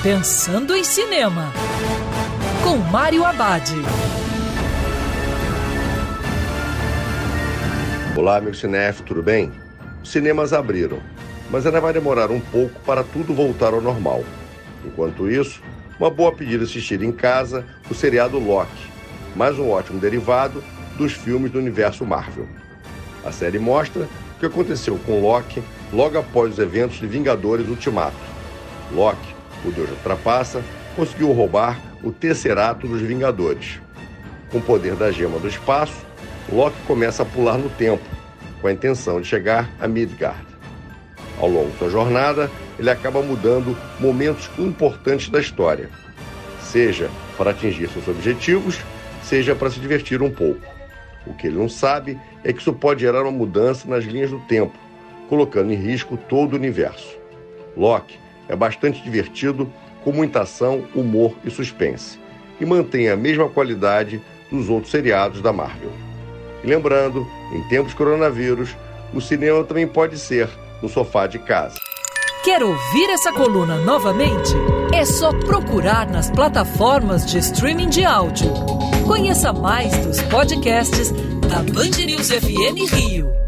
Pensando em Cinema, com Mário Abad. Olá, amigo cinef, tudo bem? Os cinemas abriram, mas ainda vai demorar um pouco para tudo voltar ao normal. Enquanto isso, uma boa pedida assistir em casa o seriado Loki, mais um ótimo derivado dos filmes do universo Marvel. A série mostra o que aconteceu com Loki logo após os eventos de Vingadores Ultimato. Loki o deus da trapaça, conseguiu roubar o Tesserato dos Vingadores. Com o poder da gema do espaço, Loki começa a pular no tempo, com a intenção de chegar a Midgard. Ao longo da jornada, ele acaba mudando momentos importantes da história, seja para atingir seus objetivos, seja para se divertir um pouco. O que ele não sabe é que isso pode gerar uma mudança nas linhas do tempo, colocando em risco todo o universo. Loki é bastante divertido, com muita ação, humor e suspense, e mantém a mesma qualidade dos outros seriados da Marvel. E lembrando, em tempos coronavírus, o cinema também pode ser no sofá de casa. Quer ouvir essa coluna novamente? É só procurar nas plataformas de streaming de áudio. Conheça mais dos podcasts da Band News FM Rio.